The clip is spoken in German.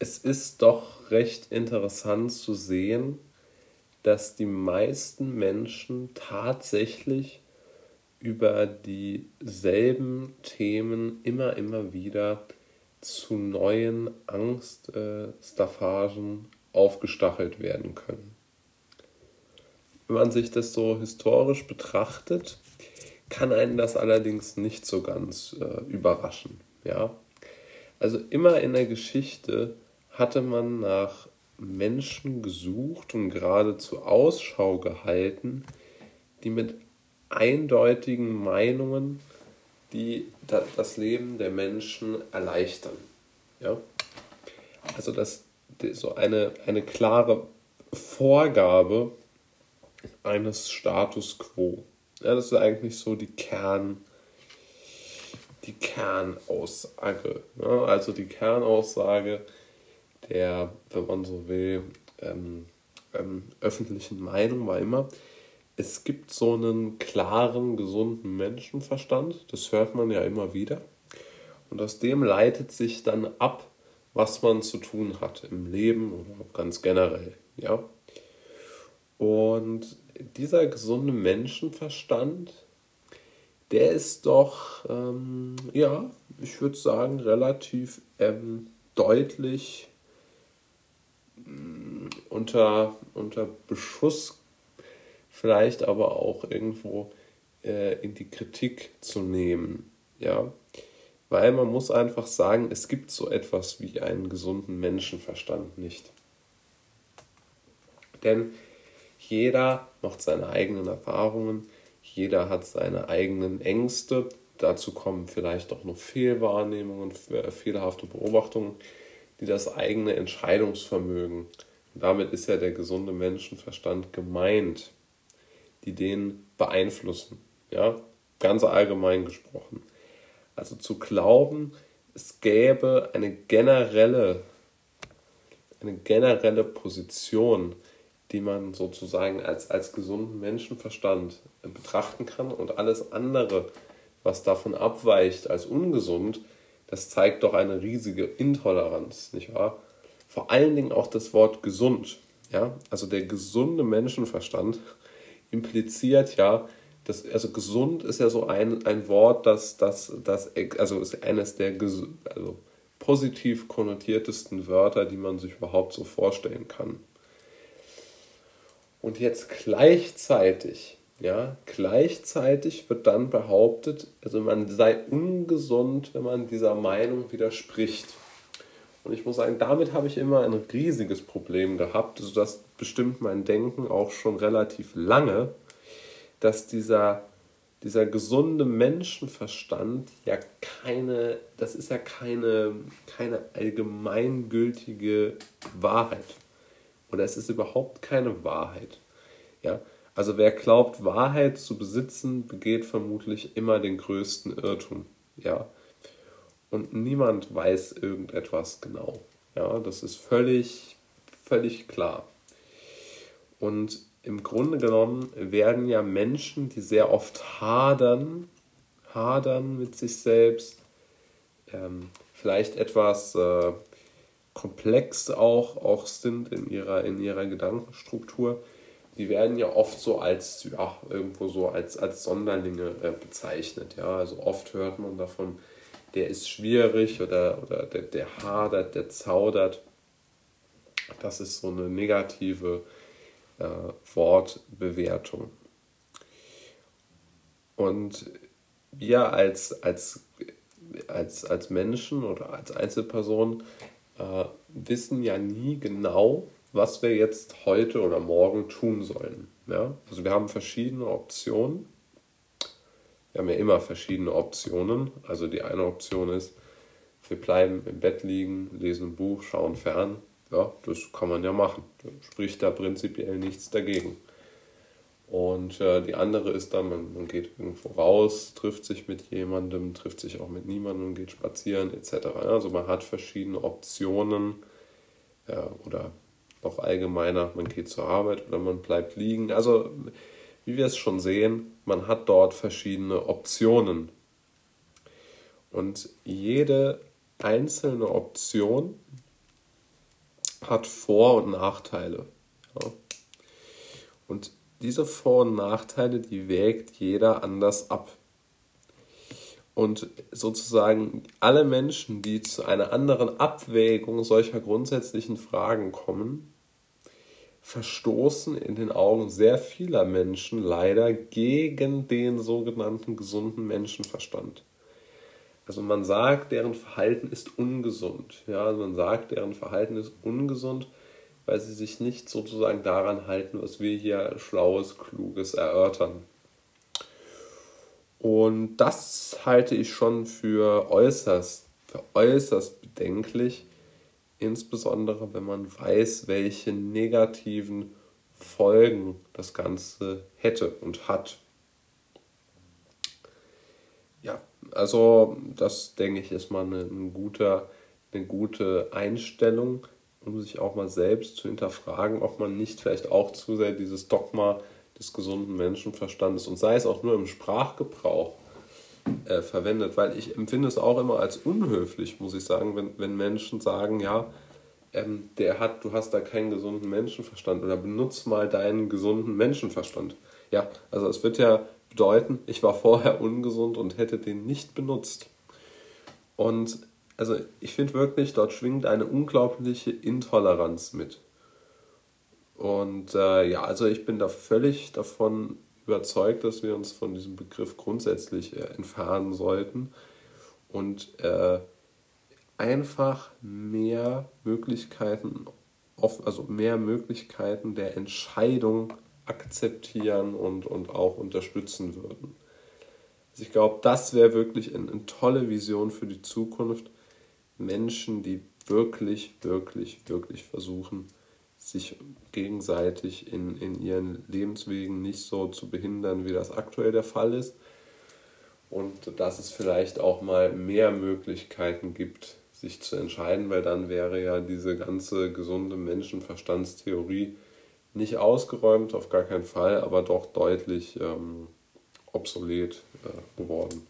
es ist doch recht interessant zu sehen, dass die meisten Menschen tatsächlich über dieselben Themen immer, immer wieder zu neuen Angststaffagen aufgestachelt werden können. Wenn man sich das so historisch betrachtet, kann einen das allerdings nicht so ganz äh, überraschen. Ja? Also immer in der Geschichte hatte man nach Menschen gesucht und geradezu Ausschau gehalten, die mit eindeutigen Meinungen, die das Leben der Menschen erleichtern. Ja? Also das so eine, eine klare Vorgabe eines Status quo. Ja, das ist eigentlich so die Kern, die Kernaussage. Ja? Also die Kernaussage der, wenn man so will, ähm, ähm, öffentlichen Meinung war immer, es gibt so einen klaren, gesunden Menschenverstand, das hört man ja immer wieder. Und aus dem leitet sich dann ab, was man zu tun hat im Leben oder ganz generell. Ja? Und dieser gesunde Menschenverstand, der ist doch, ähm, ja, ich würde sagen, relativ ähm, deutlich unter, unter Beschuss vielleicht aber auch irgendwo äh, in die Kritik zu nehmen. Ja, weil man muss einfach sagen, es gibt so etwas wie einen gesunden Menschenverstand nicht. Denn jeder macht seine eigenen Erfahrungen, jeder hat seine eigenen Ängste, dazu kommen vielleicht auch noch Fehlwahrnehmungen, äh, fehlerhafte Beobachtungen, die das eigene Entscheidungsvermögen, und damit ist ja der gesunde Menschenverstand gemeint, die den beeinflussen. Ja, ganz allgemein gesprochen. Also zu glauben, es gäbe eine generelle, eine generelle Position, die man sozusagen als, als gesunden Menschenverstand betrachten kann und alles andere, was davon abweicht als ungesund, das zeigt doch eine riesige Intoleranz, nicht wahr? Vor allen Dingen auch das Wort gesund. Ja? Also der gesunde Menschenverstand impliziert ja, dass, also gesund ist ja so ein, ein Wort, das, das, das also ist eines der also positiv konnotiertesten Wörter, die man sich überhaupt so vorstellen kann. Und jetzt gleichzeitig, ja, gleichzeitig wird dann behauptet, also man sei ungesund, wenn man dieser Meinung widerspricht. Und ich muss sagen, damit habe ich immer ein riesiges Problem gehabt. Das bestimmt mein Denken auch schon relativ lange, dass dieser, dieser gesunde Menschenverstand ja keine, das ist ja keine, keine allgemeingültige Wahrheit. Oder es ist überhaupt keine Wahrheit. Ja? Also wer glaubt, Wahrheit zu besitzen, begeht vermutlich immer den größten Irrtum. Ja? Und niemand weiß irgendetwas genau. Ja, das ist völlig, völlig klar. Und im Grunde genommen werden ja Menschen, die sehr oft hadern, hadern mit sich selbst, ähm, vielleicht etwas äh, komplex auch, auch sind in ihrer, in ihrer Gedankenstruktur, die werden ja oft so als, ja, irgendwo so als, als Sonderlinge äh, bezeichnet. Ja, also oft hört man davon, der ist schwierig oder, oder der, der hadert, der zaudert. Das ist so eine negative äh, Wortbewertung. Und wir als, als, als, als Menschen oder als Einzelpersonen äh, wissen ja nie genau, was wir jetzt heute oder morgen tun sollen. Ja? Also wir haben verschiedene Optionen wir haben ja immer verschiedene Optionen. Also die eine Option ist, wir bleiben im Bett liegen, lesen ein Buch, schauen fern. Ja, das kann man ja machen. Da spricht da prinzipiell nichts dagegen. Und äh, die andere ist dann, man, man geht irgendwo raus, trifft sich mit jemandem, trifft sich auch mit niemandem, geht spazieren etc. Also man hat verschiedene Optionen ja, oder noch allgemeiner, man geht zur Arbeit oder man bleibt liegen. Also wie wir es schon sehen, man hat dort verschiedene Optionen. Und jede einzelne Option hat Vor- und Nachteile. Ja. Und diese Vor- und Nachteile, die wägt jeder anders ab. Und sozusagen alle Menschen, die zu einer anderen Abwägung solcher grundsätzlichen Fragen kommen, verstoßen in den Augen sehr vieler Menschen leider gegen den sogenannten gesunden Menschenverstand. Also man sagt, deren Verhalten ist ungesund. Ja, also man sagt, deren Verhalten ist ungesund, weil sie sich nicht sozusagen daran halten, was wir hier Schlaues, Kluges erörtern. Und das halte ich schon für äußerst, für äußerst bedenklich, insbesondere wenn man weiß, welche negativen Folgen das Ganze hätte und hat. Ja, also das denke ich ist mal eine, ein guter, eine gute Einstellung, um sich auch mal selbst zu hinterfragen, ob man nicht vielleicht auch zu sehr dieses Dogma des gesunden Menschenverstandes und sei es auch nur im Sprachgebrauch äh, verwendet, weil ich empfinde es auch immer als unhöflich, muss ich sagen, wenn, wenn Menschen sagen, ja, ähm, der hat, du hast da keinen gesunden Menschenverstand oder benutzt mal deinen gesunden Menschenverstand. Ja, also es wird ja bedeuten, ich war vorher ungesund und hätte den nicht benutzt. Und also ich finde wirklich, dort schwingt eine unglaubliche Intoleranz mit. Und äh, ja, also ich bin da völlig davon überzeugt, dass wir uns von diesem Begriff grundsätzlich äh, entfernen sollten und äh, einfach mehr Möglichkeiten, also mehr Möglichkeiten der Entscheidung akzeptieren und, und auch unterstützen würden. Also ich glaube, das wäre wirklich eine, eine tolle Vision für die Zukunft. Menschen, die wirklich, wirklich, wirklich versuchen, sich gegenseitig in, in ihren Lebenswegen nicht so zu behindern, wie das aktuell der Fall ist. Und dass es vielleicht auch mal mehr Möglichkeiten gibt, sich zu entscheiden, weil dann wäre ja diese ganze gesunde Menschenverstandstheorie nicht ausgeräumt, auf gar keinen Fall, aber doch deutlich ähm, obsolet äh, geworden.